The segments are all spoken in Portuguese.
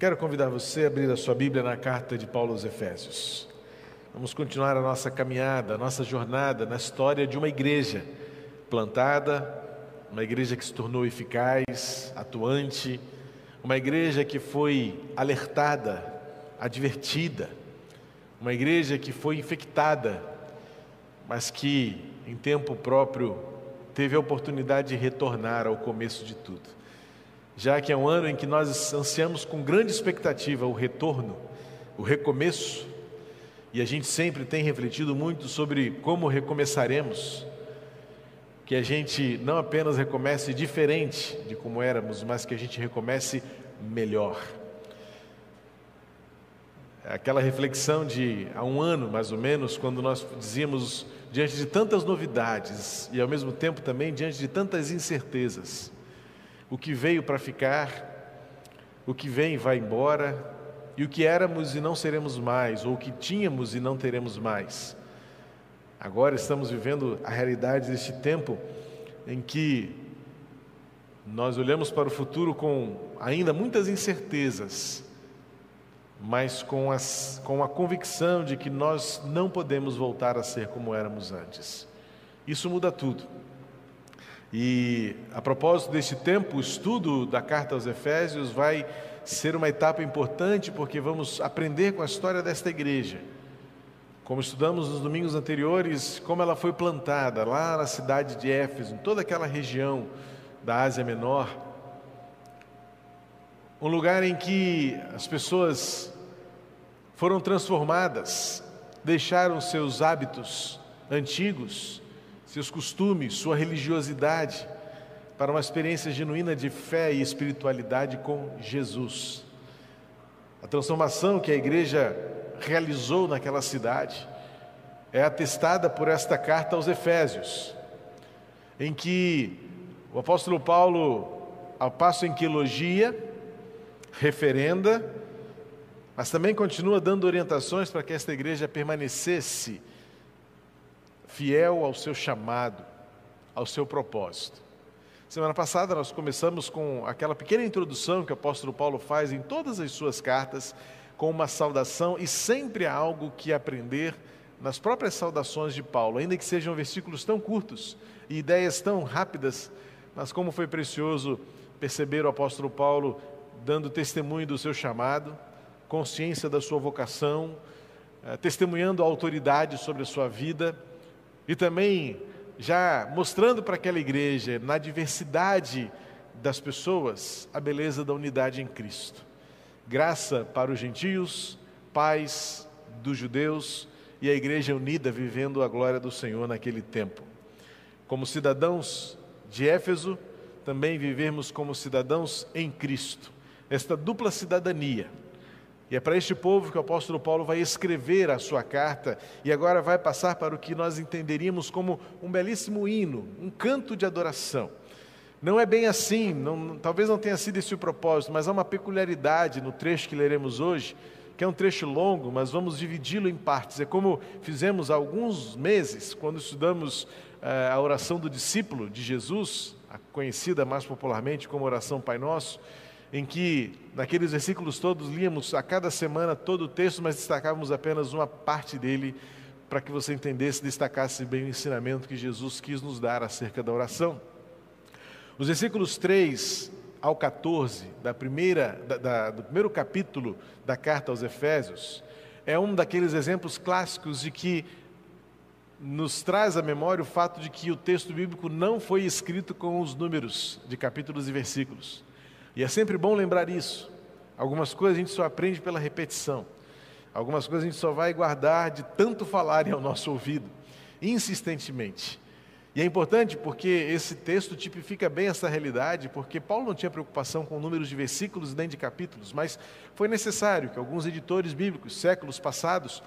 Quero convidar você a abrir a sua Bíblia na carta de Paulo aos Efésios. Vamos continuar a nossa caminhada, a nossa jornada na história de uma igreja plantada, uma igreja que se tornou eficaz, atuante, uma igreja que foi alertada, advertida, uma igreja que foi infectada, mas que em tempo próprio teve a oportunidade de retornar ao começo de tudo já que é um ano em que nós ansiamos com grande expectativa o retorno, o recomeço, e a gente sempre tem refletido muito sobre como recomeçaremos, que a gente não apenas recomece diferente de como éramos, mas que a gente recomece melhor. Aquela reflexão de há um ano mais ou menos, quando nós dizíamos diante de tantas novidades e ao mesmo tempo também diante de tantas incertezas, o que veio para ficar, o que vem vai embora, e o que éramos e não seremos mais, ou o que tínhamos e não teremos mais. Agora estamos vivendo a realidade deste tempo em que nós olhamos para o futuro com ainda muitas incertezas, mas com, as, com a convicção de que nós não podemos voltar a ser como éramos antes. Isso muda tudo. E a propósito deste tempo, o estudo da carta aos Efésios vai ser uma etapa importante porque vamos aprender com a história desta igreja. Como estudamos nos domingos anteriores, como ela foi plantada lá na cidade de Éfeso, em toda aquela região da Ásia Menor, um lugar em que as pessoas foram transformadas, deixaram seus hábitos antigos seus costumes, sua religiosidade, para uma experiência genuína de fé e espiritualidade com Jesus. A transformação que a igreja realizou naquela cidade é atestada por esta carta aos Efésios, em que o apóstolo Paulo, ao passo em que elogia, referenda, mas também continua dando orientações para que esta igreja permanecesse fiel ao seu chamado, ao seu propósito. Semana passada nós começamos com aquela pequena introdução que o apóstolo Paulo faz em todas as suas cartas, com uma saudação e sempre há algo que aprender nas próprias saudações de Paulo, ainda que sejam versículos tão curtos e ideias tão rápidas, mas como foi precioso perceber o apóstolo Paulo dando testemunho do seu chamado, consciência da sua vocação, eh, testemunhando a autoridade sobre a sua vida e também já mostrando para aquela igreja, na diversidade das pessoas, a beleza da unidade em Cristo. Graça para os gentios, paz dos judeus e a igreja unida vivendo a glória do Senhor naquele tempo. Como cidadãos de Éfeso, também vivemos como cidadãos em Cristo. Esta dupla cidadania e é para este povo que o apóstolo Paulo vai escrever a sua carta e agora vai passar para o que nós entenderíamos como um belíssimo hino, um canto de adoração. Não é bem assim, não, talvez não tenha sido esse o propósito, mas há uma peculiaridade no trecho que leremos hoje, que é um trecho longo, mas vamos dividi-lo em partes. É como fizemos há alguns meses, quando estudamos eh, a oração do discípulo de Jesus, conhecida mais popularmente como oração Pai Nosso em que naqueles versículos todos líamos a cada semana todo o texto, mas destacávamos apenas uma parte dele para que você entendesse, destacasse bem o ensinamento que Jesus quis nos dar acerca da oração. Os versículos 3 ao 14 da primeira, da, da, do primeiro capítulo da carta aos Efésios é um daqueles exemplos clássicos de que nos traz à memória o fato de que o texto bíblico não foi escrito com os números de capítulos e versículos. E é sempre bom lembrar isso. Algumas coisas a gente só aprende pela repetição. Algumas coisas a gente só vai guardar de tanto falarem ao nosso ouvido, insistentemente. E é importante porque esse texto tipifica bem essa realidade, porque Paulo não tinha preocupação com números de versículos nem de capítulos, mas foi necessário que alguns editores bíblicos, séculos passados,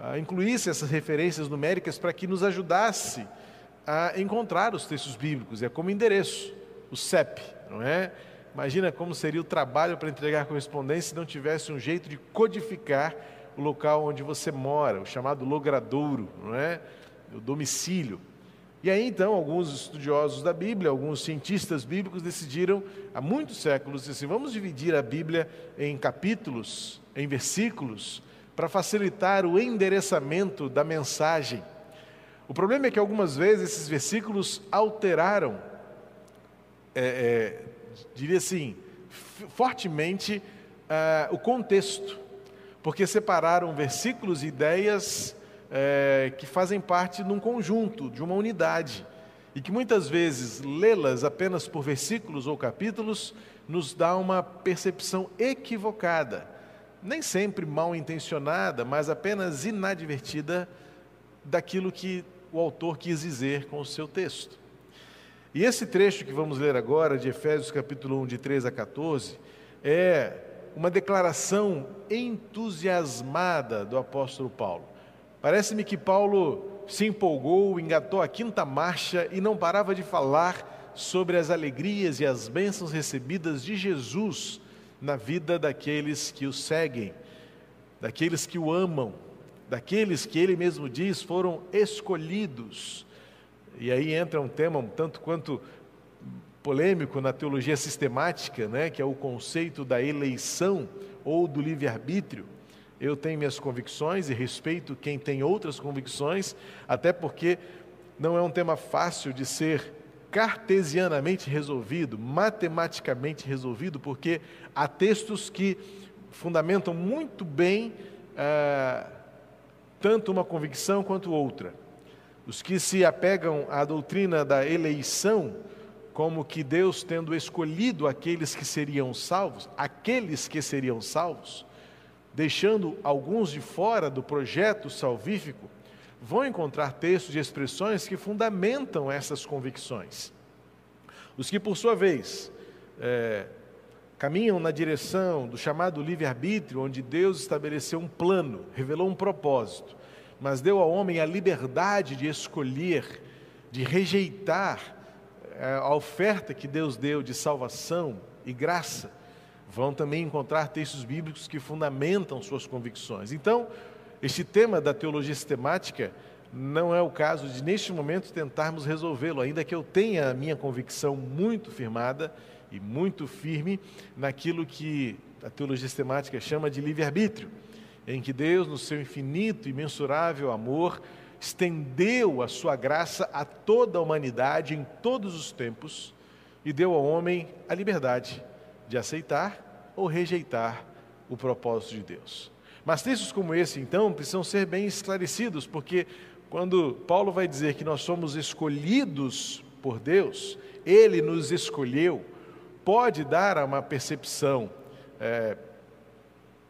uh, incluíssem essas referências numéricas para que nos ajudasse a encontrar os textos bíblicos. É como endereço, o CEP, não é? Imagina como seria o trabalho para entregar correspondência se não tivesse um jeito de codificar o local onde você mora, o chamado logradouro, não é? O domicílio. E aí então alguns estudiosos da Bíblia, alguns cientistas bíblicos decidiram há muitos séculos assim, vamos dividir a Bíblia em capítulos, em versículos, para facilitar o endereçamento da mensagem. O problema é que algumas vezes esses versículos alteraram, é, é, diria assim, fortemente uh, o contexto, porque separaram versículos e ideias é, que fazem parte de um conjunto, de uma unidade, e que muitas vezes lê-las apenas por versículos ou capítulos nos dá uma percepção equivocada, nem sempre mal intencionada, mas apenas inadvertida daquilo que o autor quis dizer com o seu texto. E esse trecho que vamos ler agora, de Efésios capítulo 1, de 3 a 14, é uma declaração entusiasmada do apóstolo Paulo. Parece-me que Paulo se empolgou, engatou a quinta marcha e não parava de falar sobre as alegrias e as bênçãos recebidas de Jesus na vida daqueles que o seguem, daqueles que o amam, daqueles que ele mesmo diz foram escolhidos. E aí entra um tema um tanto quanto polêmico na teologia sistemática, né, que é o conceito da eleição ou do livre-arbítrio. Eu tenho minhas convicções e respeito quem tem outras convicções, até porque não é um tema fácil de ser cartesianamente resolvido, matematicamente resolvido, porque há textos que fundamentam muito bem ah, tanto uma convicção quanto outra. Os que se apegam à doutrina da eleição, como que Deus tendo escolhido aqueles que seriam salvos, aqueles que seriam salvos, deixando alguns de fora do projeto salvífico, vão encontrar textos e expressões que fundamentam essas convicções. Os que, por sua vez, é, caminham na direção do chamado livre-arbítrio, onde Deus estabeleceu um plano, revelou um propósito, mas deu ao homem a liberdade de escolher, de rejeitar é, a oferta que Deus deu de salvação e graça, vão também encontrar textos bíblicos que fundamentam suas convicções. Então, este tema da teologia sistemática não é o caso de, neste momento, tentarmos resolvê-lo, ainda que eu tenha a minha convicção muito firmada e muito firme naquilo que a teologia sistemática chama de livre-arbítrio, em que Deus, no seu infinito e mensurável amor, estendeu a sua graça a toda a humanidade em todos os tempos e deu ao homem a liberdade de aceitar ou rejeitar o propósito de Deus. Mas textos como esse, então, precisam ser bem esclarecidos, porque quando Paulo vai dizer que nós somos escolhidos por Deus, Ele nos escolheu, pode dar uma percepção é,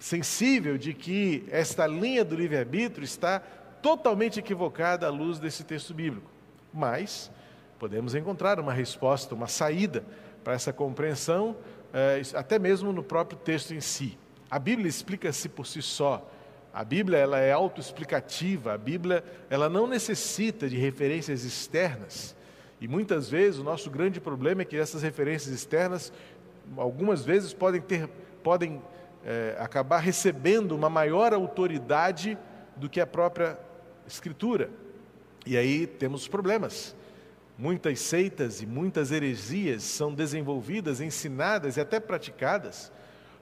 sensível de que esta linha do livre-arbítrio está totalmente equivocada à luz desse texto bíblico. Mas podemos encontrar uma resposta, uma saída para essa compreensão é, até mesmo no próprio texto em si. A Bíblia explica-se por si só. A Bíblia ela é autoexplicativa. A Bíblia ela não necessita de referências externas. E muitas vezes o nosso grande problema é que essas referências externas, algumas vezes podem ter, podem é, acabar recebendo uma maior autoridade do que a própria Escritura. E aí temos problemas. Muitas seitas e muitas heresias são desenvolvidas, ensinadas e até praticadas,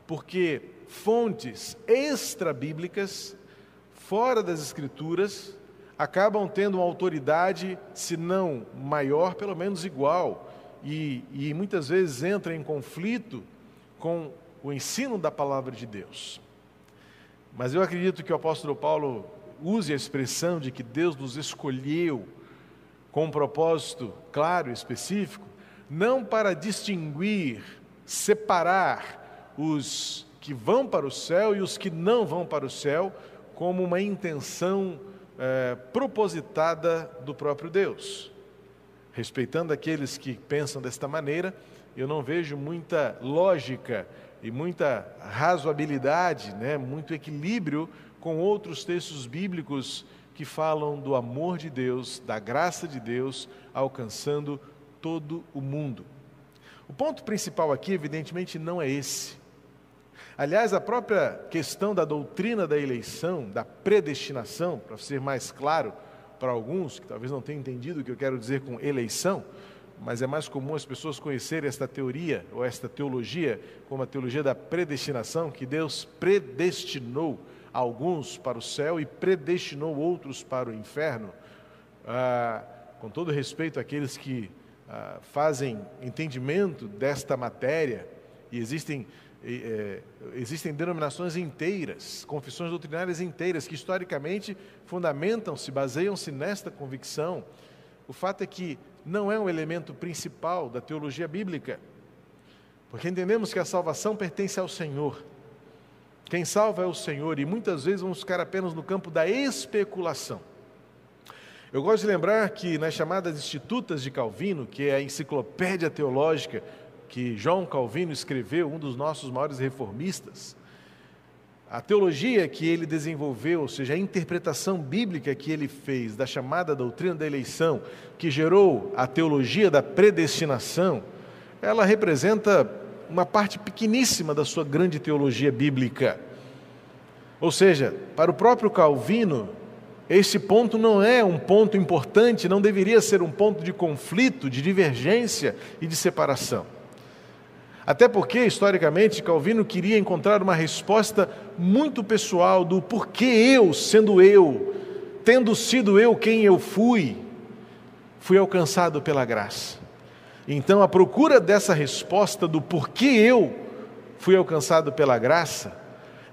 porque fontes extra-bíblicas, fora das Escrituras, acabam tendo uma autoridade, se não maior, pelo menos igual, e, e muitas vezes entra em conflito com o ensino da palavra de Deus. Mas eu acredito que o apóstolo Paulo use a expressão de que Deus nos escolheu com um propósito claro e específico, não para distinguir, separar os que vão para o céu e os que não vão para o céu, como uma intenção é, propositada do próprio Deus. Respeitando aqueles que pensam desta maneira, eu não vejo muita lógica e muita razoabilidade, né, muito equilíbrio com outros textos bíblicos que falam do amor de Deus, da graça de Deus alcançando todo o mundo. O ponto principal aqui, evidentemente, não é esse. Aliás, a própria questão da doutrina da eleição, da predestinação, para ser mais claro, para alguns, que talvez não tenham entendido o que eu quero dizer com eleição, mas é mais comum as pessoas conhecerem esta teoria ou esta teologia como a teologia da predestinação, que Deus predestinou alguns para o céu e predestinou outros para o inferno. Ah, com todo respeito àqueles que ah, fazem entendimento desta matéria, e existem, é, existem denominações inteiras, confissões doutrinárias inteiras, que historicamente fundamentam-se, baseiam-se nesta convicção. O fato é que não é um elemento principal da teologia bíblica, porque entendemos que a salvação pertence ao Senhor. Quem salva é o Senhor, e muitas vezes vamos ficar apenas no campo da especulação. Eu gosto de lembrar que nas chamadas Institutas de Calvino, que é a enciclopédia teológica que João Calvino escreveu, um dos nossos maiores reformistas, a teologia que ele desenvolveu, ou seja, a interpretação bíblica que ele fez da chamada doutrina da eleição, que gerou a teologia da predestinação, ela representa uma parte pequeníssima da sua grande teologia bíblica. Ou seja, para o próprio Calvino, esse ponto não é um ponto importante, não deveria ser um ponto de conflito, de divergência e de separação. Até porque, historicamente, Calvino queria encontrar uma resposta muito pessoal do porquê eu, sendo eu, tendo sido eu quem eu fui, fui alcançado pela graça. Então, a procura dessa resposta do porquê eu fui alcançado pela graça,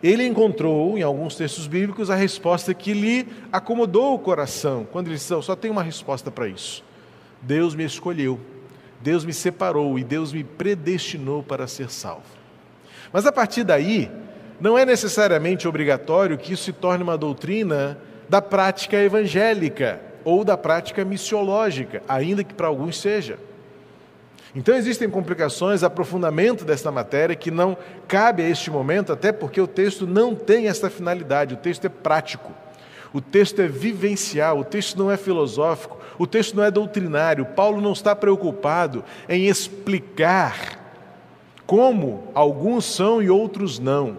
ele encontrou em alguns textos bíblicos a resposta que lhe acomodou o coração, quando ele disse: só tem uma resposta para isso. Deus me escolheu. Deus me separou e Deus me predestinou para ser salvo. Mas a partir daí, não é necessariamente obrigatório que isso se torne uma doutrina da prática evangélica ou da prática missiológica, ainda que para alguns seja. Então existem complicações, aprofundamento desta matéria que não cabe a este momento, até porque o texto não tem esta finalidade, o texto é prático. O texto é vivencial, o texto não é filosófico, o texto não é doutrinário. Paulo não está preocupado em explicar como alguns são e outros não.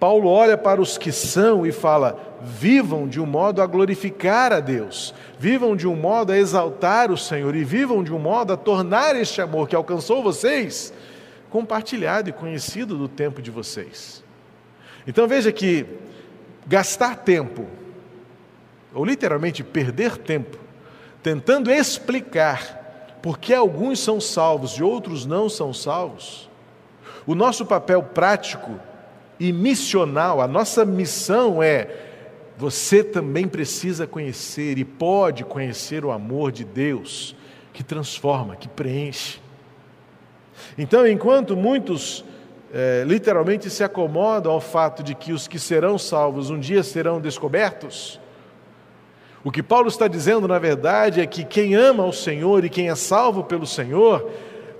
Paulo olha para os que são e fala: vivam de um modo a glorificar a Deus, vivam de um modo a exaltar o Senhor e vivam de um modo a tornar este amor que alcançou vocês compartilhado e conhecido do tempo de vocês. Então veja que gastar tempo ou literalmente perder tempo, tentando explicar por que alguns são salvos e outros não são salvos, o nosso papel prático e missional, a nossa missão é: você também precisa conhecer e pode conhecer o amor de Deus que transforma, que preenche. Então, enquanto muitos é, literalmente se acomodam ao fato de que os que serão salvos um dia serão descobertos, o que Paulo está dizendo, na verdade, é que quem ama o Senhor e quem é salvo pelo Senhor,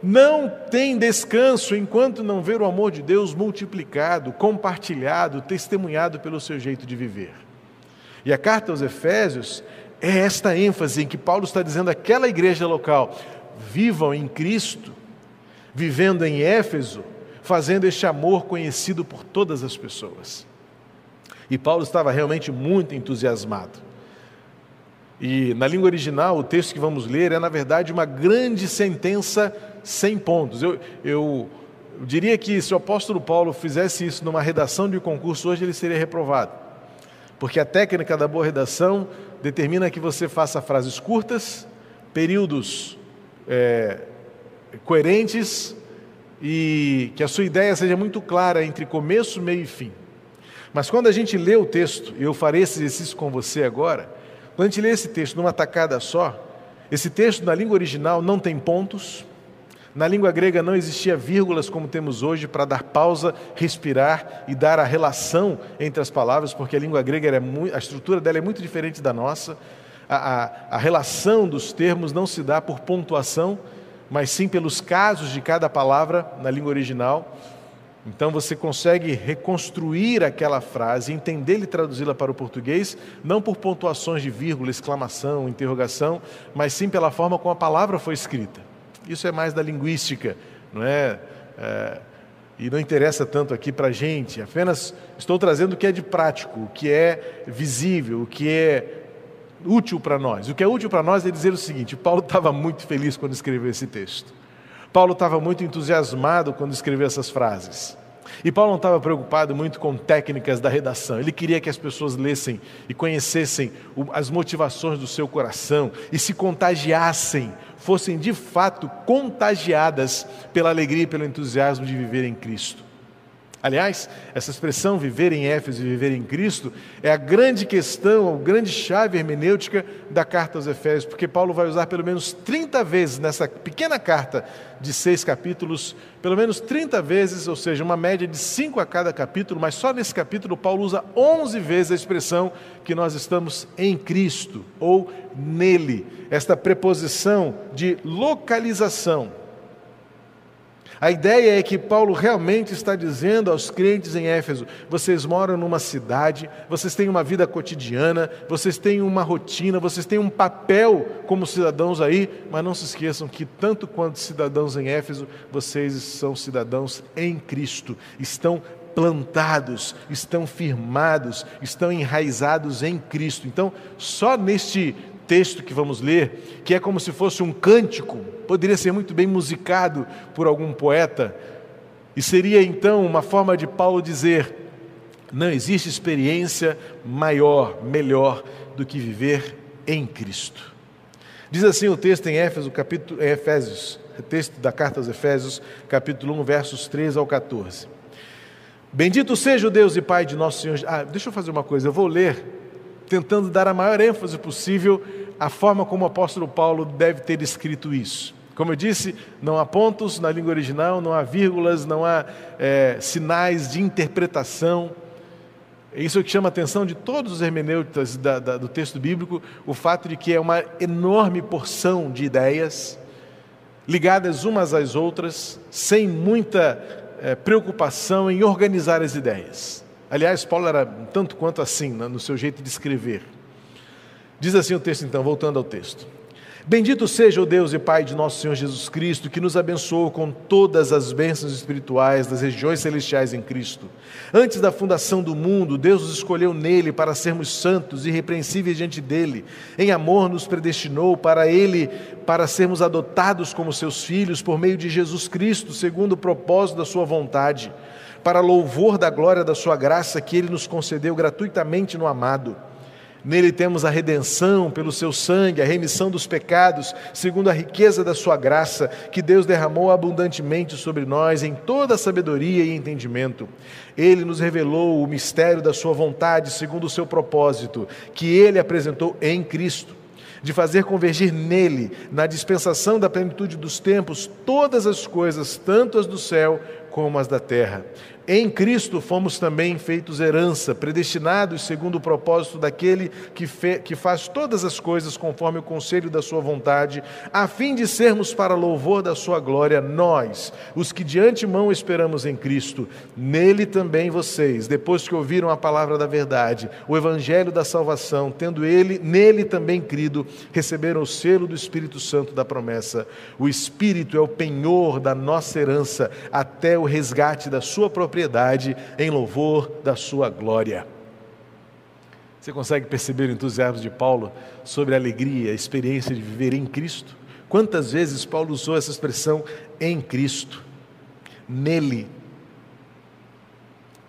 não tem descanso enquanto não ver o amor de Deus multiplicado, compartilhado, testemunhado pelo seu jeito de viver. E a carta aos Efésios é esta ênfase em que Paulo está dizendo àquela igreja local: vivam em Cristo, vivendo em Éfeso, fazendo este amor conhecido por todas as pessoas. E Paulo estava realmente muito entusiasmado. E na língua original, o texto que vamos ler é, na verdade, uma grande sentença sem pontos. Eu, eu, diria que se o apóstolo Paulo fizesse isso numa redação de concurso hoje, ele seria reprovado. Porque a técnica da boa redação determina que você faça frases curtas, períodos é, coerentes e que a sua ideia seja muito clara entre começo, meio e fim. Mas quando a gente lê o texto, e eu farei esse exercício com você agora, quando a gente lê esse texto numa tacada só, esse texto na língua original não tem pontos, na língua grega não existia vírgulas como temos hoje para dar pausa, respirar e dar a relação entre as palavras, porque a língua grega era muito, a estrutura dela é muito diferente da nossa. A, a, a relação dos termos não se dá por pontuação, mas sim pelos casos de cada palavra na língua original. Então você consegue reconstruir aquela frase, entendê-la e traduzi-la para o português, não por pontuações de vírgula, exclamação, interrogação, mas sim pela forma como a palavra foi escrita. Isso é mais da linguística, não é? é e não interessa tanto aqui para a gente, apenas estou trazendo o que é de prático, o que é visível, o que é útil para nós. O que é útil para nós é dizer o seguinte: Paulo estava muito feliz quando escreveu esse texto. Paulo estava muito entusiasmado quando escreveu essas frases. E Paulo não estava preocupado muito com técnicas da redação, ele queria que as pessoas lessem e conhecessem as motivações do seu coração e se contagiassem, fossem de fato contagiadas pela alegria e pelo entusiasmo de viver em Cristo. Aliás, essa expressão viver em Éfeso e viver em Cristo é a grande questão, a grande chave hermenêutica da carta aos Efésios, porque Paulo vai usar pelo menos 30 vezes nessa pequena carta de seis capítulos, pelo menos 30 vezes, ou seja, uma média de cinco a cada capítulo, mas só nesse capítulo Paulo usa 11 vezes a expressão que nós estamos em Cristo ou nele, esta preposição de localização. A ideia é que Paulo realmente está dizendo aos crentes em Éfeso: vocês moram numa cidade, vocês têm uma vida cotidiana, vocês têm uma rotina, vocês têm um papel como cidadãos aí, mas não se esqueçam que, tanto quanto cidadãos em Éfeso, vocês são cidadãos em Cristo, estão plantados, estão firmados, estão enraizados em Cristo. Então, só neste texto que vamos ler, que é como se fosse um cântico, poderia ser muito bem musicado por algum poeta, e seria então uma forma de Paulo dizer: não existe experiência maior, melhor do que viver em Cristo. Diz assim o texto em Éfeso, capítulo, em Efésios, texto da carta aos Efésios, capítulo 1, versos 3 ao 14. Bendito seja o Deus e Pai de nosso Senhor. Ah, deixa eu fazer uma coisa, eu vou ler tentando dar a maior ênfase possível à forma como o apóstolo Paulo deve ter escrito isso. Como eu disse, não há pontos na língua original, não há vírgulas, não há é, sinais de interpretação. Isso é o que chama a atenção de todos os hermeneutas da, da, do texto bíblico, o fato de que é uma enorme porção de ideias ligadas umas às outras, sem muita é, preocupação em organizar as ideias. Aliás, Paulo era tanto quanto assim né, no seu jeito de escrever. Diz assim o texto, então, voltando ao texto. Bendito seja o Deus e Pai de nosso Senhor Jesus Cristo, que nos abençoou com todas as bênçãos espirituais das regiões celestiais em Cristo. Antes da fundação do mundo, Deus nos escolheu nele para sermos santos e irrepreensíveis diante dele. Em amor nos predestinou para ele, para sermos adotados como seus filhos por meio de Jesus Cristo, segundo o propósito da sua vontade para louvor da glória da Sua graça que Ele nos concedeu gratuitamente no amado. Nele temos a redenção pelo seu sangue, a remissão dos pecados, segundo a riqueza da sua graça, que Deus derramou abundantemente sobre nós em toda sabedoria e entendimento. Ele nos revelou o mistério da sua vontade, segundo o seu propósito, que ele apresentou em Cristo, de fazer convergir nele, na dispensação da plenitude dos tempos, todas as coisas, tanto as do céu como as da terra em Cristo fomos também feitos herança, predestinados segundo o propósito daquele que, que faz todas as coisas conforme o conselho da sua vontade, a fim de sermos para louvor da sua glória, nós, os que de antemão esperamos em Cristo. Nele também vocês, depois que ouviram a palavra da verdade, o evangelho da salvação, tendo ele nele também crido, receberam o selo do Espírito Santo da promessa. O Espírito é o penhor da nossa herança até o resgate da sua propriedade propriedade em louvor da sua glória. Você consegue perceber o entusiasmo de Paulo sobre a alegria, a experiência de viver em Cristo? Quantas vezes Paulo usou essa expressão em Cristo, nele,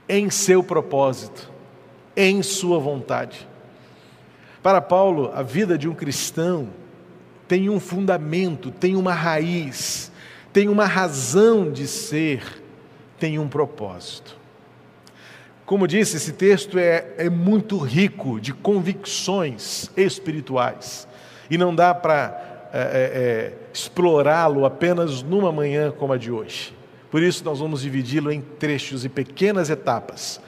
em seu propósito, em sua vontade. Para Paulo, a vida de um cristão tem um fundamento, tem uma raiz, tem uma razão de ser tem um propósito. Como disse, esse texto é, é muito rico de convicções espirituais e não dá para é, é, é, explorá-lo apenas numa manhã como a de hoje. Por isso, nós vamos dividi-lo em trechos e pequenas etapas,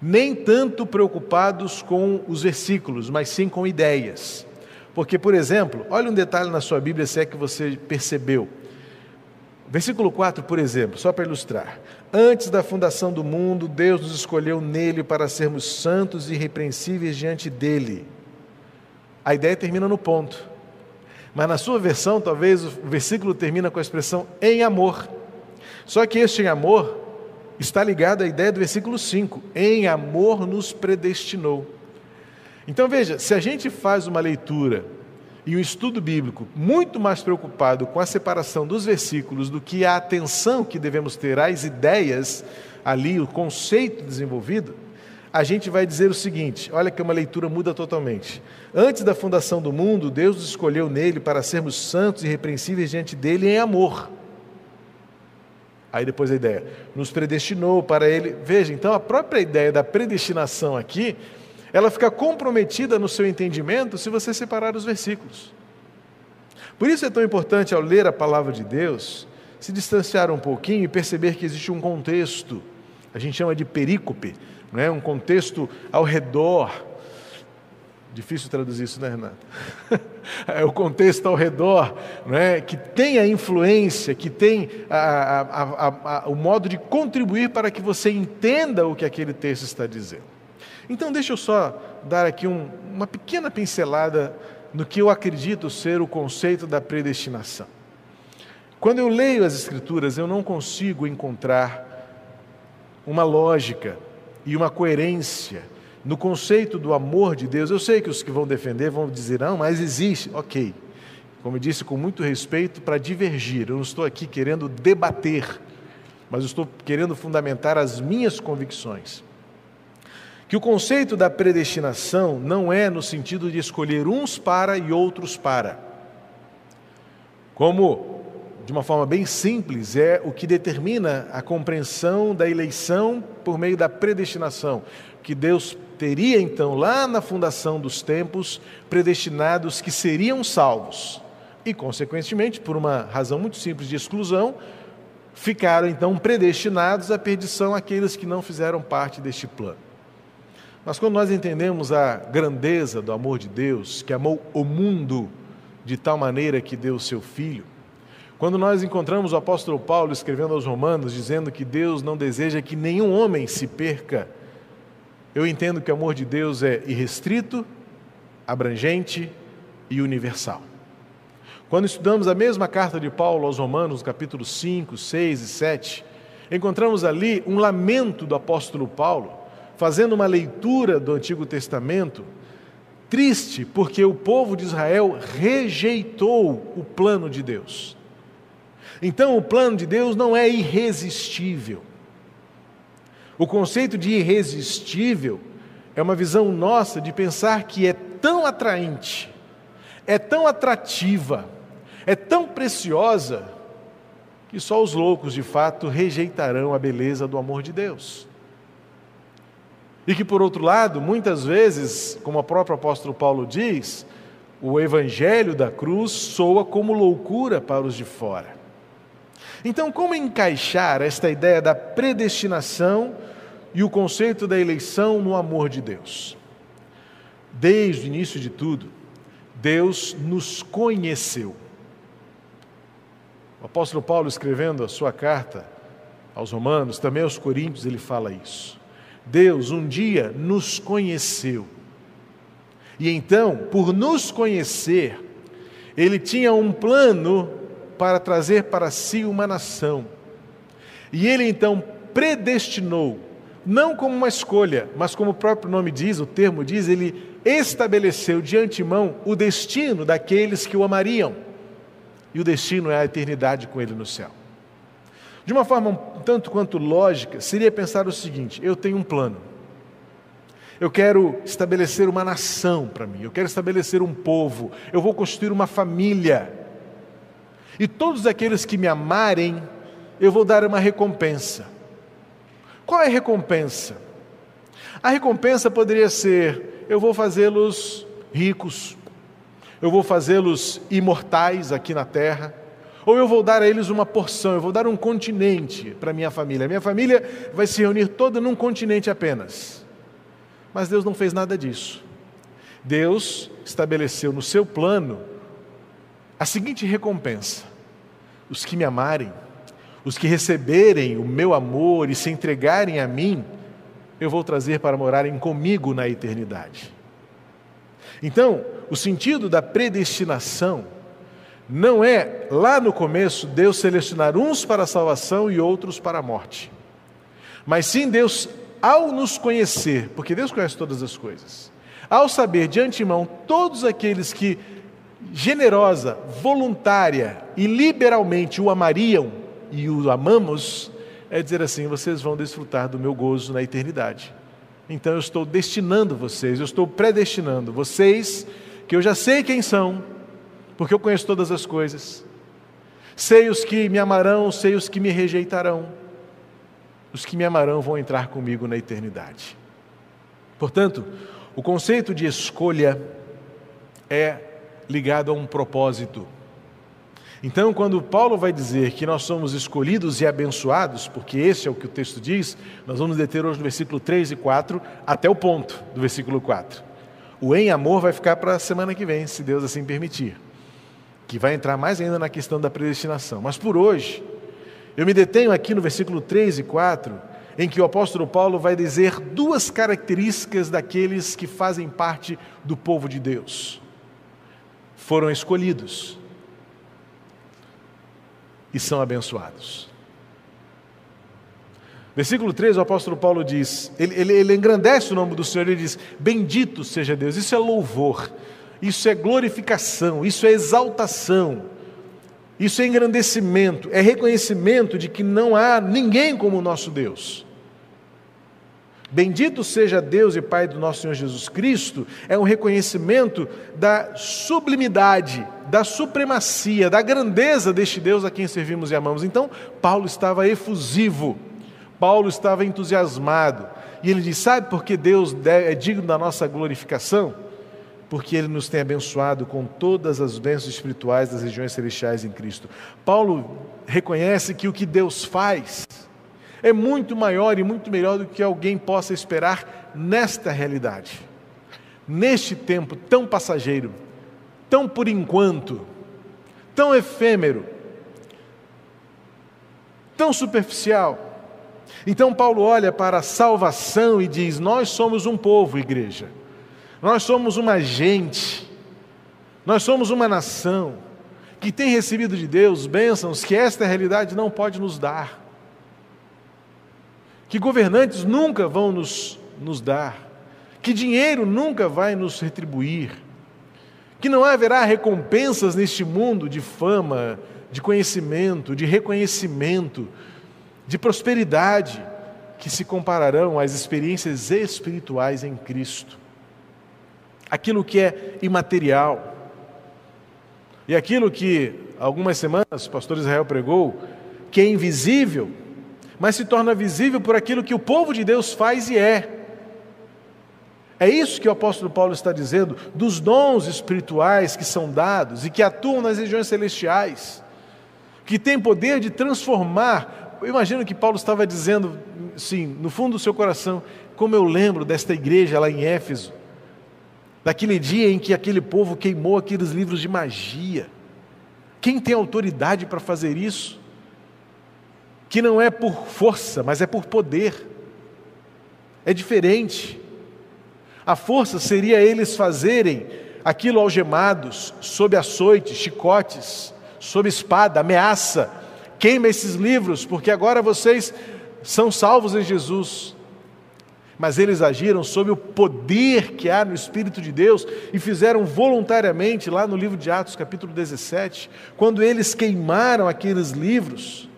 nem tanto preocupados com os versículos, mas sim com ideias. Porque, por exemplo, olha um detalhe na sua Bíblia, se é que você percebeu. Versículo 4, por exemplo, só para ilustrar. Antes da fundação do mundo, Deus nos escolheu nele para sermos santos e irrepreensíveis diante dele. A ideia termina no ponto. Mas na sua versão, talvez o versículo termina com a expressão em amor. Só que este em amor está ligado à ideia do versículo 5: em amor nos predestinou. Então veja, se a gente faz uma leitura e um estudo bíblico muito mais preocupado com a separação dos versículos do que a atenção que devemos ter às ideias ali, o conceito desenvolvido, a gente vai dizer o seguinte: olha que uma leitura muda totalmente. Antes da fundação do mundo, Deus nos escolheu nele para sermos santos e irrepreensíveis diante dele em amor. Aí depois a ideia, nos predestinou para ele. Veja, então a própria ideia da predestinação aqui, ela fica comprometida no seu entendimento se você separar os versículos. Por isso é tão importante ao ler a palavra de Deus, se distanciar um pouquinho e perceber que existe um contexto. A gente chama de perícope, não é? um contexto ao redor. Difícil traduzir isso, né, Renato? é o contexto ao redor, não é? que tem a influência, que tem a, a, a, o modo de contribuir para que você entenda o que aquele texto está dizendo. Então, deixa eu só dar aqui um, uma pequena pincelada no que eu acredito ser o conceito da predestinação. Quando eu leio as Escrituras, eu não consigo encontrar uma lógica e uma coerência no conceito do amor de Deus. Eu sei que os que vão defender vão dizer, não, mas existe. Ok. Como eu disse, com muito respeito, para divergir. Eu não estou aqui querendo debater, mas estou querendo fundamentar as minhas convicções. Que o conceito da predestinação não é no sentido de escolher uns para e outros para. Como de uma forma bem simples, é o que determina a compreensão da eleição por meio da predestinação, que Deus teria então lá na fundação dos tempos predestinados que seriam salvos. E consequentemente, por uma razão muito simples de exclusão, ficaram então predestinados à perdição aqueles que não fizeram parte deste plano. Mas quando nós entendemos a grandeza do amor de Deus, que amou o mundo de tal maneira que deu o seu filho, quando nós encontramos o apóstolo Paulo escrevendo aos Romanos, dizendo que Deus não deseja que nenhum homem se perca, eu entendo que o amor de Deus é irrestrito, abrangente e universal. Quando estudamos a mesma carta de Paulo aos Romanos, capítulos 5, 6 e 7, encontramos ali um lamento do apóstolo Paulo, fazendo uma leitura do Antigo Testamento, triste porque o povo de Israel rejeitou o plano de Deus. Então, o plano de Deus não é irresistível. O conceito de irresistível é uma visão nossa de pensar que é tão atraente, é tão atrativa, é tão preciosa, que só os loucos de fato rejeitarão a beleza do amor de Deus. E que, por outro lado, muitas vezes, como o próprio apóstolo Paulo diz, o evangelho da cruz soa como loucura para os de fora. Então, como encaixar esta ideia da predestinação e o conceito da eleição no amor de Deus? Desde o início de tudo, Deus nos conheceu. O apóstolo Paulo, escrevendo a sua carta aos Romanos, também aos Coríntios, ele fala isso. Deus um dia nos conheceu. E então, por nos conhecer, ele tinha um plano para trazer para si uma nação. E ele então predestinou, não como uma escolha, mas como o próprio nome diz, o termo diz, ele estabeleceu de antemão o destino daqueles que o amariam. E o destino é a eternidade com ele no céu. De uma forma um tanto quanto lógica, seria pensar o seguinte: eu tenho um plano. Eu quero estabelecer uma nação para mim, eu quero estabelecer um povo, eu vou construir uma família. E todos aqueles que me amarem, eu vou dar uma recompensa. Qual é a recompensa? A recompensa poderia ser: eu vou fazê-los ricos, eu vou fazê-los imortais aqui na terra, ou eu vou dar a eles uma porção, eu vou dar um continente para minha família. A minha família vai se reunir toda num continente apenas. Mas Deus não fez nada disso. Deus estabeleceu no seu plano a seguinte recompensa: os que me amarem, os que receberem o meu amor e se entregarem a mim, eu vou trazer para morarem comigo na eternidade. Então, o sentido da predestinação não é, lá no começo, Deus selecionar uns para a salvação e outros para a morte. Mas sim Deus, ao nos conhecer, porque Deus conhece todas as coisas, Ao saber de antemão todos aqueles que generosa, voluntária e liberalmente o amariam e o amamos, é dizer assim: vocês vão desfrutar do meu gozo na eternidade. Então eu estou destinando vocês, eu estou predestinando vocês, que eu já sei quem são, porque eu conheço todas as coisas. Sei os que me amarão, sei os que me rejeitarão. Os que me amarão vão entrar comigo na eternidade. Portanto, o conceito de escolha é ligado a um propósito. Então, quando Paulo vai dizer que nós somos escolhidos e abençoados, porque esse é o que o texto diz, nós vamos deter hoje no versículo 3 e 4 até o ponto do versículo 4. O em amor vai ficar para a semana que vem, se Deus assim permitir, que vai entrar mais ainda na questão da predestinação. Mas por hoje, eu me detenho aqui no versículo 3 e 4, em que o apóstolo Paulo vai dizer duas características daqueles que fazem parte do povo de Deus. Foram escolhidos e são abençoados. Versículo 3, o apóstolo Paulo diz: ele, ele, ele engrandece o nome do Senhor, ele diz: Bendito seja Deus. Isso é louvor, isso é glorificação, isso é exaltação, isso é engrandecimento, é reconhecimento de que não há ninguém como o nosso Deus. Bendito seja Deus e Pai do nosso Senhor Jesus Cristo, é um reconhecimento da sublimidade, da supremacia, da grandeza deste Deus a quem servimos e amamos. Então, Paulo estava efusivo, Paulo estava entusiasmado, e ele diz: Sabe por que Deus é digno da nossa glorificação? Porque Ele nos tem abençoado com todas as bênçãos espirituais das regiões celestiais em Cristo. Paulo reconhece que o que Deus faz, é muito maior e muito melhor do que alguém possa esperar nesta realidade. Neste tempo tão passageiro, tão por enquanto, tão efêmero, tão superficial. Então Paulo olha para a salvação e diz: Nós somos um povo, igreja, nós somos uma gente, nós somos uma nação que tem recebido de Deus bênçãos que esta realidade não pode nos dar. Que governantes nunca vão nos, nos dar, que dinheiro nunca vai nos retribuir, que não haverá recompensas neste mundo de fama, de conhecimento, de reconhecimento, de prosperidade, que se compararão às experiências espirituais em Cristo. Aquilo que é imaterial. E aquilo que, algumas semanas, o pastor Israel pregou, que é invisível, mas se torna visível por aquilo que o povo de Deus faz e é. É isso que o apóstolo Paulo está dizendo, dos dons espirituais que são dados e que atuam nas regiões celestiais, que têm poder de transformar. Eu imagino que Paulo estava dizendo, sim, no fundo do seu coração, como eu lembro desta igreja lá em Éfeso, daquele dia em que aquele povo queimou aqueles livros de magia. Quem tem autoridade para fazer isso? que não é por força, mas é por poder. É diferente. A força seria eles fazerem aquilo algemados, sob açoite, chicotes, sob espada, ameaça. Queima esses livros, porque agora vocês são salvos em Jesus. Mas eles agiram sob o poder que há no Espírito de Deus e fizeram voluntariamente, lá no livro de Atos, capítulo 17, quando eles queimaram aqueles livros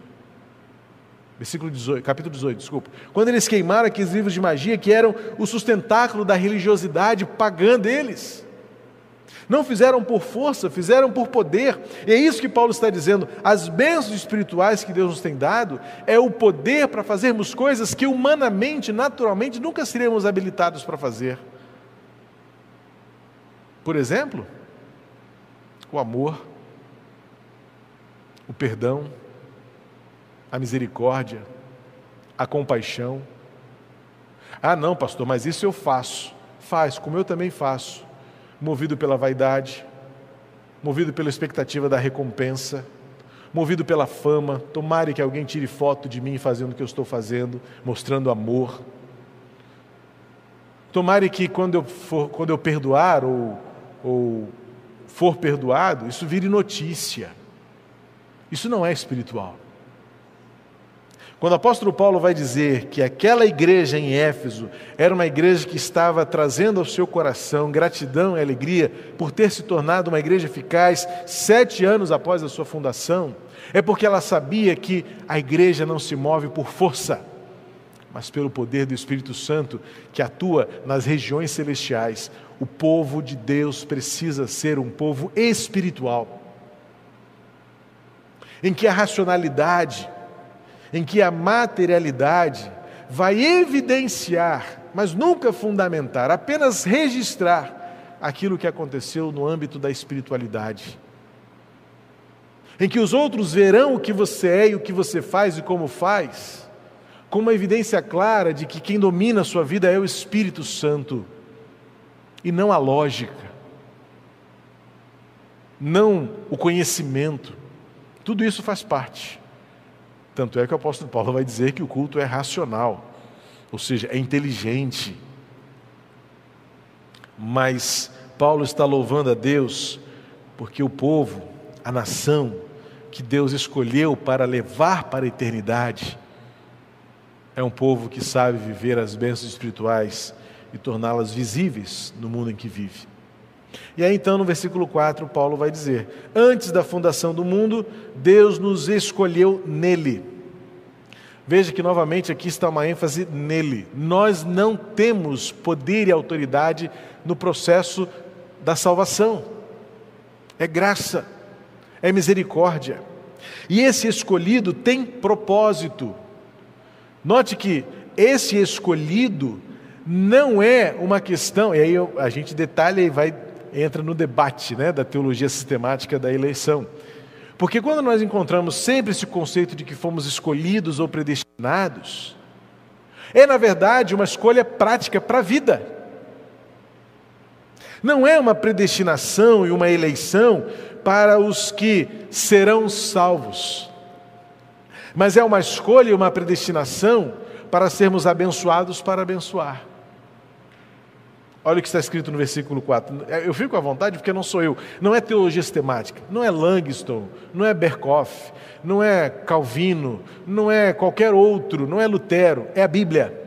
versículo 18, capítulo 18, desculpa. Quando eles queimaram aqueles livros de magia que eram o sustentáculo da religiosidade pagã deles. Não fizeram por força, fizeram por poder. E é isso que Paulo está dizendo. As bênçãos espirituais que Deus nos tem dado é o poder para fazermos coisas que humanamente, naturalmente, nunca seremos habilitados para fazer. Por exemplo, o amor, o perdão, a misericórdia, a compaixão. Ah, não, pastor, mas isso eu faço. Faz, como eu também faço, movido pela vaidade, movido pela expectativa da recompensa, movido pela fama. Tomare que alguém tire foto de mim fazendo o que eu estou fazendo, mostrando amor. Tomare que quando eu, for, quando eu perdoar ou, ou for perdoado, isso vire notícia. Isso não é espiritual. Quando o apóstolo Paulo vai dizer que aquela igreja em Éfeso era uma igreja que estava trazendo ao seu coração gratidão e alegria por ter se tornado uma igreja eficaz sete anos após a sua fundação, é porque ela sabia que a igreja não se move por força, mas pelo poder do Espírito Santo que atua nas regiões celestiais. O povo de Deus precisa ser um povo espiritual, em que a racionalidade, em que a materialidade vai evidenciar, mas nunca fundamentar, apenas registrar aquilo que aconteceu no âmbito da espiritualidade. Em que os outros verão o que você é e o que você faz e como faz, com uma evidência clara de que quem domina a sua vida é o Espírito Santo e não a lógica, não o conhecimento. Tudo isso faz parte. Tanto é que o apóstolo Paulo vai dizer que o culto é racional, ou seja, é inteligente. Mas Paulo está louvando a Deus porque o povo, a nação que Deus escolheu para levar para a eternidade, é um povo que sabe viver as bênçãos espirituais e torná-las visíveis no mundo em que vive. E aí então no versículo 4, Paulo vai dizer: Antes da fundação do mundo, Deus nos escolheu nele. Veja que novamente aqui está uma ênfase nele. Nós não temos poder e autoridade no processo da salvação. É graça, é misericórdia. E esse escolhido tem propósito. Note que esse escolhido não é uma questão, e aí a gente detalha e vai entra no debate né, da teologia sistemática da eleição. Porque quando nós encontramos sempre esse conceito de que fomos escolhidos ou predestinados, é na verdade uma escolha prática para a vida. Não é uma predestinação e uma eleição para os que serão salvos, mas é uma escolha e uma predestinação para sermos abençoados para abençoar. Olha o que está escrito no versículo 4. Eu fico à vontade porque não sou eu. Não é teologia sistemática, não é Langston, não é Berkoff, não é Calvino, não é qualquer outro, não é Lutero, é a Bíblia.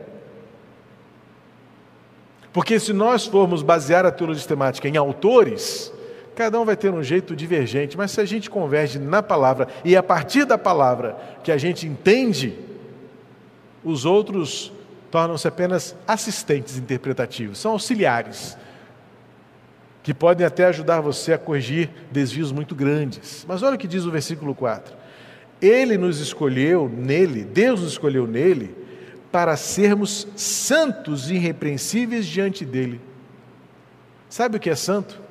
Porque se nós formos basear a teologia sistemática em autores, cada um vai ter um jeito divergente, mas se a gente converge na palavra e é a partir da palavra que a gente entende, os outros tornam-se apenas assistentes interpretativos, são auxiliares, que podem até ajudar você a corrigir desvios muito grandes. Mas olha o que diz o versículo 4: Ele nos escolheu nele, Deus nos escolheu nele, para sermos santos e irrepreensíveis diante dele. Sabe o que é santo?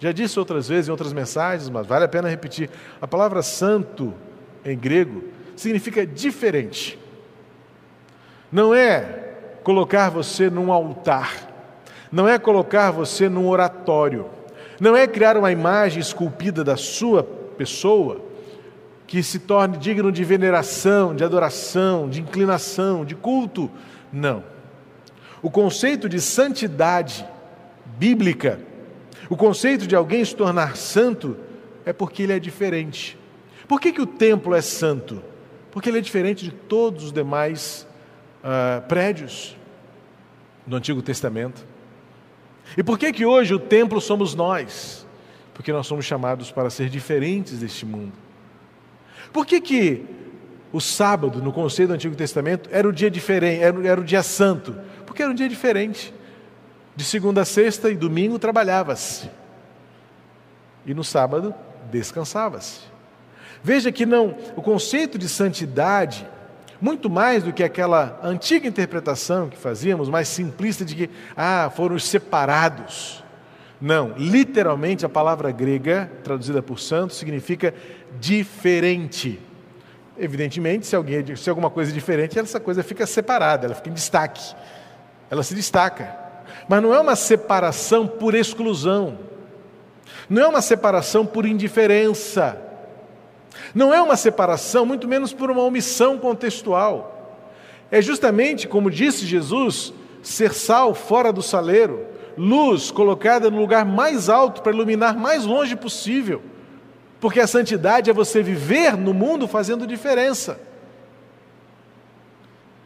Já disse outras vezes em outras mensagens, mas vale a pena repetir. A palavra santo em grego significa diferente não é colocar você num altar, não é colocar você num oratório, não é criar uma imagem esculpida da sua pessoa que se torne digno de veneração, de adoração, de inclinação, de culto. Não. O conceito de santidade bíblica, o conceito de alguém se tornar santo, é porque ele é diferente. Por que, que o templo é santo? Porque ele é diferente de todos os demais uh, prédios no Antigo Testamento. E por que que hoje o templo somos nós? Porque nós somos chamados para ser diferentes deste mundo. Por que que o sábado, no conceito do Antigo Testamento, era o dia diferente, era, era o dia santo? Porque era um dia diferente. De segunda a sexta e domingo trabalhava-se. E no sábado descansava-se. Veja que não, o conceito de santidade muito mais do que aquela antiga interpretação que fazíamos, mais simplista de que, ah, foram separados. Não, literalmente a palavra grega, traduzida por santo, significa diferente. Evidentemente, se, alguém, se alguma coisa é diferente, essa coisa fica separada, ela fica em destaque. Ela se destaca. Mas não é uma separação por exclusão. Não é uma separação por indiferença não é uma separação, muito menos por uma omissão contextual. É justamente, como disse Jesus, ser sal fora do saleiro, luz colocada no lugar mais alto para iluminar mais longe possível. Porque a santidade é você viver no mundo fazendo diferença.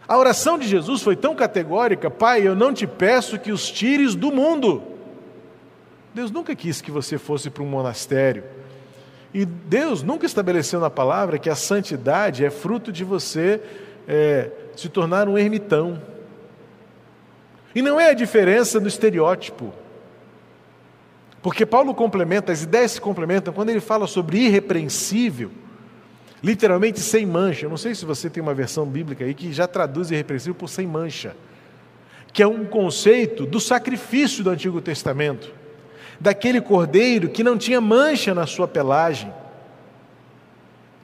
A oração de Jesus foi tão categórica: Pai, eu não te peço que os tires do mundo. Deus nunca quis que você fosse para um monastério. E Deus nunca estabeleceu na palavra que a santidade é fruto de você é, se tornar um ermitão. E não é a diferença do estereótipo. Porque Paulo complementa, as ideias se complementam quando ele fala sobre irrepreensível, literalmente sem mancha. Eu não sei se você tem uma versão bíblica aí que já traduz irrepreensível por sem mancha, que é um conceito do sacrifício do Antigo Testamento daquele cordeiro que não tinha mancha na sua pelagem,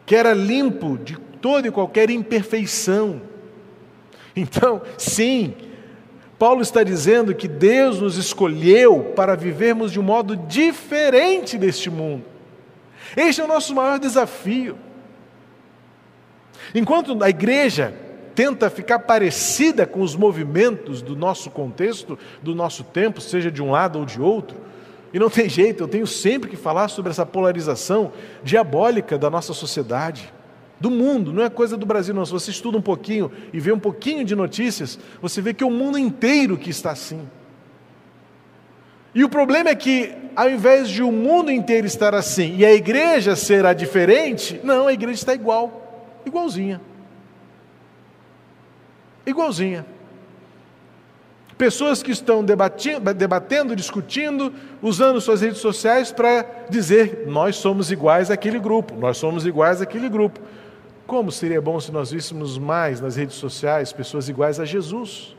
que era limpo de toda e qualquer imperfeição. Então, sim, Paulo está dizendo que Deus nos escolheu para vivermos de um modo diferente deste mundo. Este é o nosso maior desafio. Enquanto a igreja tenta ficar parecida com os movimentos do nosso contexto, do nosso tempo, seja de um lado ou de outro, e não tem jeito, eu tenho sempre que falar sobre essa polarização diabólica da nossa sociedade, do mundo, não é coisa do Brasil, não. Se você estuda um pouquinho e vê um pouquinho de notícias, você vê que é o mundo inteiro que está assim. E o problema é que, ao invés de o mundo inteiro estar assim e a igreja será diferente, não, a igreja está igual, igualzinha. Igualzinha. Pessoas que estão debatendo, discutindo, usando suas redes sociais para dizer: nós somos iguais àquele grupo, nós somos iguais àquele grupo. Como seria bom se nós víssemos mais nas redes sociais pessoas iguais a Jesus?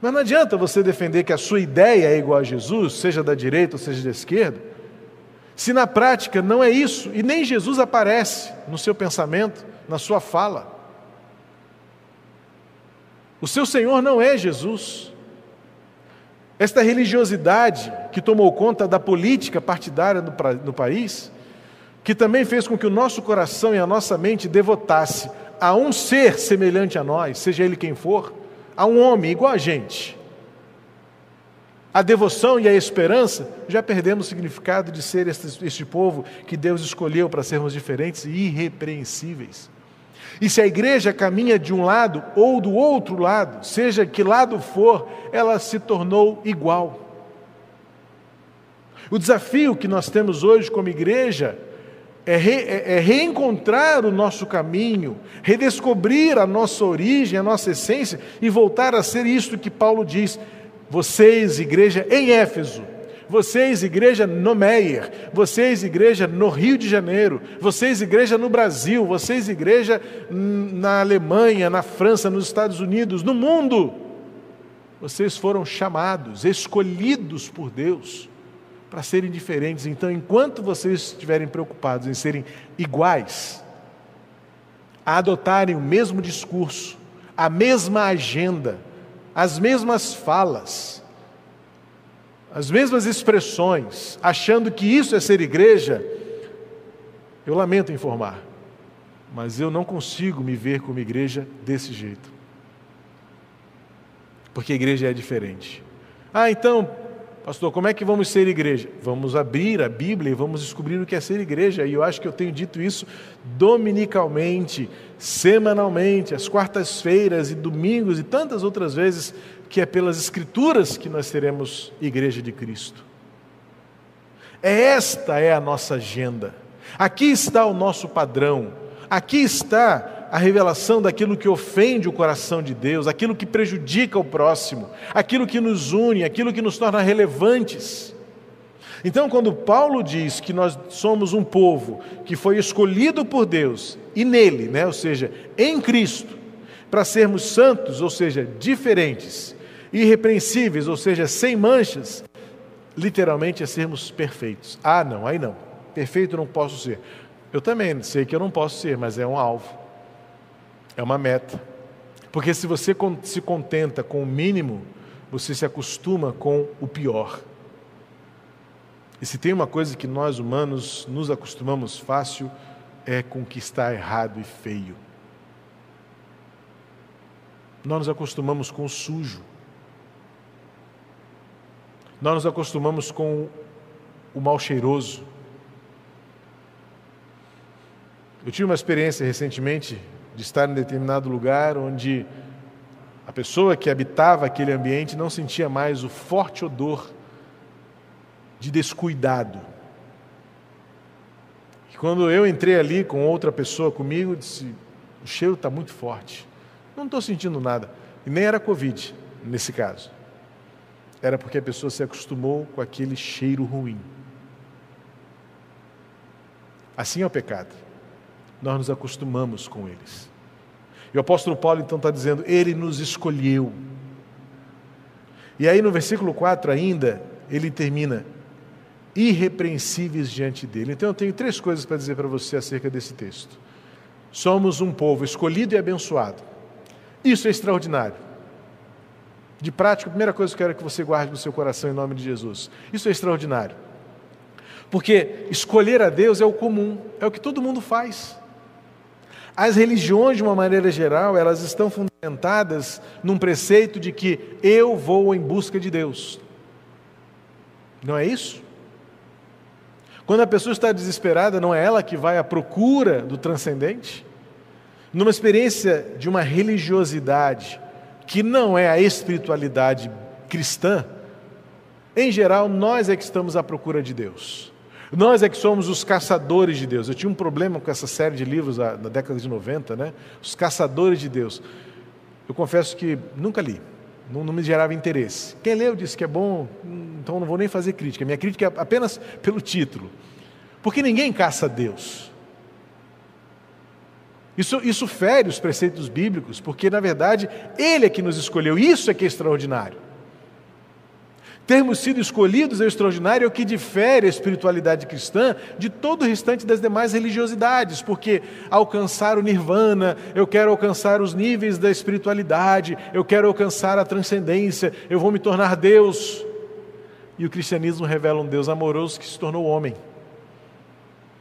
Mas não adianta você defender que a sua ideia é igual a Jesus, seja da direita ou seja da esquerda, se na prática não é isso e nem Jesus aparece no seu pensamento, na sua fala. O seu Senhor não é Jesus. Esta religiosidade que tomou conta da política partidária no, no país, que também fez com que o nosso coração e a nossa mente devotasse a um ser semelhante a nós, seja ele quem for, a um homem igual a gente. A devoção e a esperança, já perdemos o significado de ser este, este povo que Deus escolheu para sermos diferentes e irrepreensíveis. E se a igreja caminha de um lado ou do outro lado, seja que lado for, ela se tornou igual. O desafio que nós temos hoje como igreja é, re, é, é, reencontrar o nosso caminho, redescobrir a nossa origem, a nossa essência e voltar a ser isto que Paulo diz. Vocês, igreja em Éfeso, vocês, igreja no Meier, vocês, igreja no Rio de Janeiro, vocês, igreja no Brasil, vocês, igreja na Alemanha, na França, nos Estados Unidos, no mundo. Vocês foram chamados, escolhidos por Deus para serem diferentes. Então, enquanto vocês estiverem preocupados em serem iguais, a adotarem o mesmo discurso, a mesma agenda, as mesmas falas, as mesmas expressões, achando que isso é ser igreja, eu lamento informar, mas eu não consigo me ver como igreja desse jeito. Porque a igreja é diferente. Ah, então, pastor, como é que vamos ser igreja? Vamos abrir a Bíblia e vamos descobrir o que é ser igreja. E eu acho que eu tenho dito isso dominicalmente, semanalmente, às quartas-feiras e domingos e tantas outras vezes que é pelas Escrituras que nós teremos Igreja de Cristo. Esta é a nossa agenda. Aqui está o nosso padrão. Aqui está a revelação daquilo que ofende o coração de Deus, aquilo que prejudica o próximo, aquilo que nos une, aquilo que nos torna relevantes. Então, quando Paulo diz que nós somos um povo que foi escolhido por Deus e nele, né, ou seja, em Cristo, para sermos santos, ou seja, diferentes, irrepreensíveis, ou seja, sem manchas, literalmente é sermos perfeitos. Ah, não, aí não. Perfeito não posso ser. Eu também sei que eu não posso ser, mas é um alvo, é uma meta. Porque se você se contenta com o mínimo, você se acostuma com o pior. E se tem uma coisa que nós humanos nos acostumamos fácil, é com o que está errado e feio. Nós nos acostumamos com o sujo. Nós nos acostumamos com o mal cheiroso. Eu tive uma experiência recentemente de estar em determinado lugar onde a pessoa que habitava aquele ambiente não sentia mais o forte odor de descuidado. E quando eu entrei ali com outra pessoa comigo, disse: o cheiro está muito forte. Não estou sentindo nada. E nem era Covid, nesse caso. Era porque a pessoa se acostumou com aquele cheiro ruim. Assim é o pecado. Nós nos acostumamos com eles. E o apóstolo Paulo então está dizendo: Ele nos escolheu. E aí no versículo 4 ainda, ele termina: irrepreensíveis diante dele. Então eu tenho três coisas para dizer para você acerca desse texto. Somos um povo escolhido e abençoado. Isso é extraordinário. De prática, a primeira coisa que eu quero que você guarde no seu coração em nome de Jesus. Isso é extraordinário. Porque escolher a Deus é o comum, é o que todo mundo faz. As religiões, de uma maneira geral, elas estão fundamentadas num preceito de que eu vou em busca de Deus. Não é isso? Quando a pessoa está desesperada, não é ela que vai à procura do transcendente? Numa experiência de uma religiosidade que não é a espiritualidade cristã, em geral, nós é que estamos à procura de Deus. Nós é que somos os caçadores de Deus. Eu tinha um problema com essa série de livros na década de 90, né? Os caçadores de Deus. Eu confesso que nunca li, não, não me gerava interesse. Quem leu disse que é bom, então não vou nem fazer crítica. Minha crítica é apenas pelo título. Porque ninguém caça Deus. Isso, isso fere os preceitos bíblicos, porque na verdade Ele é que nos escolheu. Isso é que é extraordinário. Termos sido escolhidos é extraordinário, é o que difere a espiritualidade cristã de todo o restante das demais religiosidades, porque alcançar o nirvana, eu quero alcançar os níveis da espiritualidade, eu quero alcançar a transcendência, eu vou me tornar Deus. E o cristianismo revela um Deus amoroso que se tornou homem.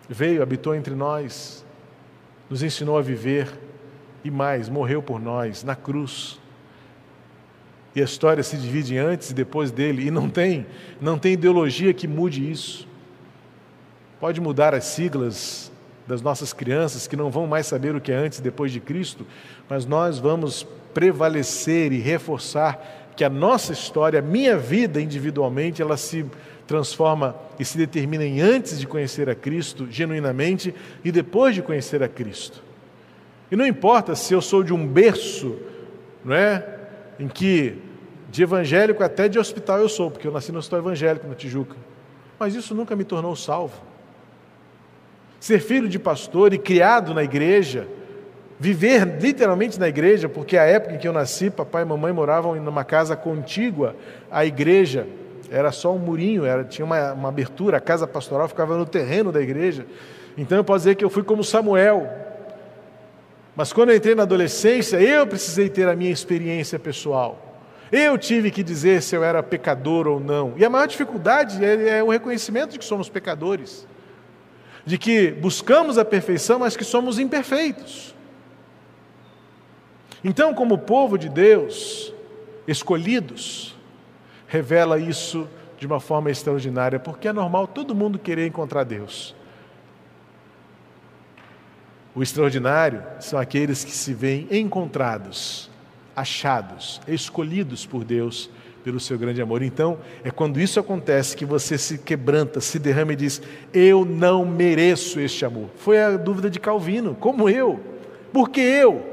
Veio, habitou entre nós, nos ensinou a viver e mais, morreu por nós na cruz e a história se divide antes e depois dele, e não tem, não tem ideologia que mude isso. Pode mudar as siglas das nossas crianças que não vão mais saber o que é antes e depois de Cristo, mas nós vamos prevalecer e reforçar que a nossa história, a minha vida individualmente, ela se transforma e se determina em antes de conhecer a Cristo genuinamente e depois de conhecer a Cristo. E não importa se eu sou de um berço, não é? em que de evangélico até de hospital eu sou, porque eu nasci no hospital evangélico na Tijuca. Mas isso nunca me tornou salvo. Ser filho de pastor e criado na igreja, viver literalmente na igreja, porque a época em que eu nasci, papai e mamãe moravam em uma casa contígua à igreja, era só um murinho, era, tinha uma, uma abertura, a casa pastoral ficava no terreno da igreja. Então eu posso dizer que eu fui como Samuel, mas quando eu entrei na adolescência, eu precisei ter a minha experiência pessoal. Eu tive que dizer se eu era pecador ou não. E a maior dificuldade é, é o reconhecimento de que somos pecadores, de que buscamos a perfeição, mas que somos imperfeitos. Então, como povo de Deus, escolhidos, revela isso de uma forma extraordinária, porque é normal todo mundo querer encontrar Deus. O extraordinário são aqueles que se veem encontrados, achados, escolhidos por Deus pelo seu grande amor. Então, é quando isso acontece que você se quebranta, se derrama e diz: Eu não mereço este amor. Foi a dúvida de Calvino: como eu? Por que eu?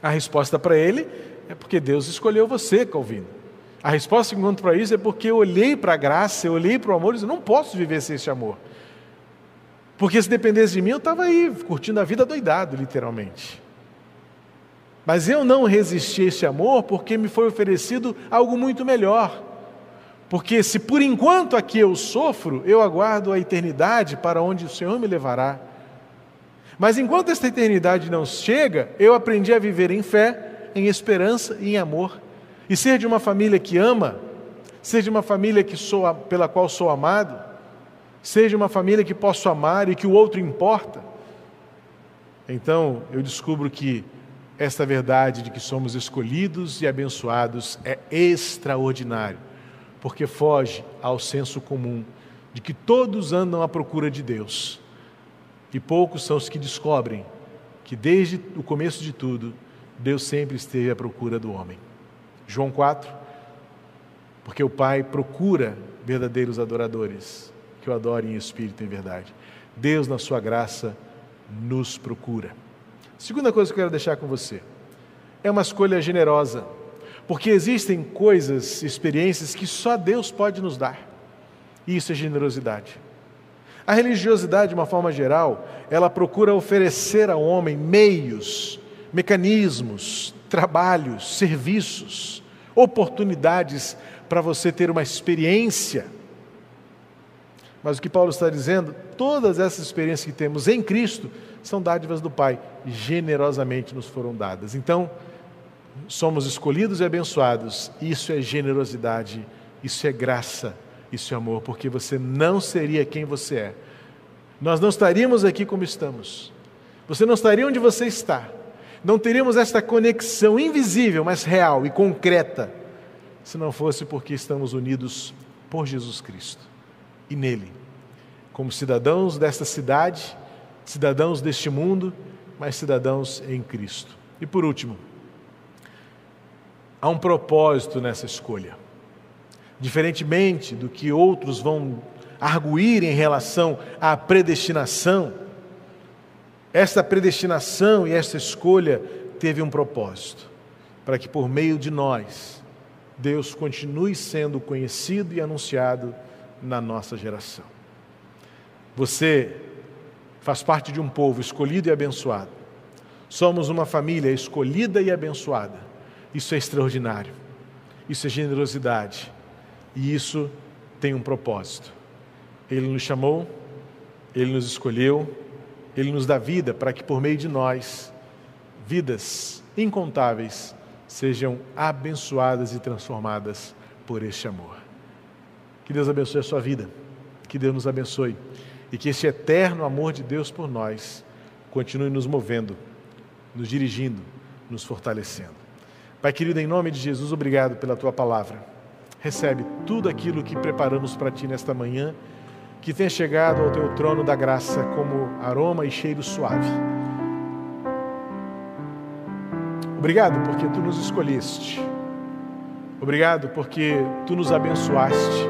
A resposta para ele é porque Deus escolheu você, Calvino. A resposta que encontro para isso é porque eu olhei para a graça, eu olhei para o amor e disse: Não posso viver sem esse amor. Porque se dependesse de mim, eu estava aí, curtindo a vida doidado, literalmente. Mas eu não resisti a esse amor porque me foi oferecido algo muito melhor. Porque se por enquanto aqui eu sofro, eu aguardo a eternidade para onde o Senhor me levará. Mas enquanto esta eternidade não chega, eu aprendi a viver em fé, em esperança e em amor. E ser de uma família que ama, ser de uma família que sou, pela qual sou amado, seja uma família que posso amar e que o outro importa. Então eu descubro que esta verdade de que somos escolhidos e abençoados é extraordinário, porque foge ao senso comum de que todos andam à procura de Deus e poucos são os que descobrem que desde o começo de tudo, Deus sempre esteve à procura do homem. João 4, porque o Pai procura verdadeiros adoradores, que o adorem em espírito e em verdade. Deus, na sua graça, nos procura. Segunda coisa que eu quero deixar com você é uma escolha generosa, porque existem coisas, experiências que só Deus pode nos dar, e isso é generosidade. A religiosidade, de uma forma geral, ela procura oferecer ao homem meios, mecanismos, trabalhos, serviços, oportunidades para você ter uma experiência. Mas o que Paulo está dizendo, todas essas experiências que temos em Cristo são dádivas do Pai, generosamente nos foram dadas. Então, somos escolhidos e abençoados, isso é generosidade, isso é graça isso é amor, porque você não seria quem você é. Nós não estaríamos aqui como estamos. Você não estaria onde você está. Não teríamos esta conexão invisível, mas real e concreta, se não fosse porque estamos unidos por Jesus Cristo e nele, como cidadãos desta cidade, cidadãos deste mundo, mas cidadãos em Cristo. E por último, há um propósito nessa escolha. Diferentemente do que outros vão arguir em relação à predestinação, esta predestinação e esta escolha teve um propósito, para que por meio de nós, Deus continue sendo conhecido e anunciado na nossa geração. Você faz parte de um povo escolhido e abençoado. Somos uma família escolhida e abençoada. Isso é extraordinário. Isso é generosidade. E isso tem um propósito. Ele nos chamou, ele nos escolheu, ele nos dá vida para que por meio de nós, vidas incontáveis sejam abençoadas e transformadas por este amor. Que Deus abençoe a sua vida, que Deus nos abençoe e que esse eterno amor de Deus por nós continue nos movendo, nos dirigindo, nos fortalecendo. Pai querido, em nome de Jesus, obrigado pela tua palavra recebe tudo aquilo que preparamos para ti nesta manhã, que tenha chegado ao teu trono da graça como aroma e cheiro suave. Obrigado porque tu nos escolheste. Obrigado porque tu nos abençoaste.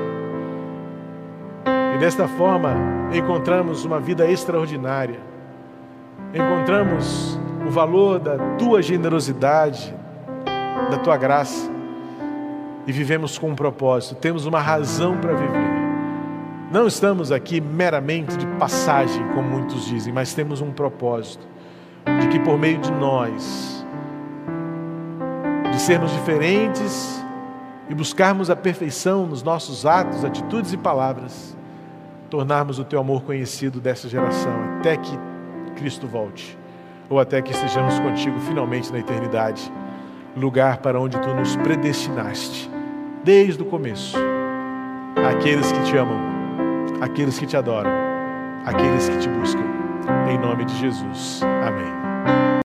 E desta forma encontramos uma vida extraordinária. Encontramos o valor da tua generosidade, da tua graça e vivemos com um propósito, temos uma razão para viver. Não estamos aqui meramente de passagem, como muitos dizem, mas temos um propósito de que por meio de nós, de sermos diferentes e buscarmos a perfeição nos nossos atos, atitudes e palavras, tornarmos o teu amor conhecido dessa geração até que Cristo volte ou até que estejamos contigo finalmente na eternidade, lugar para onde tu nos predestinaste desde o começo. Aqueles que te amam, aqueles que te adoram, aqueles que te buscam. Em nome de Jesus. Amém.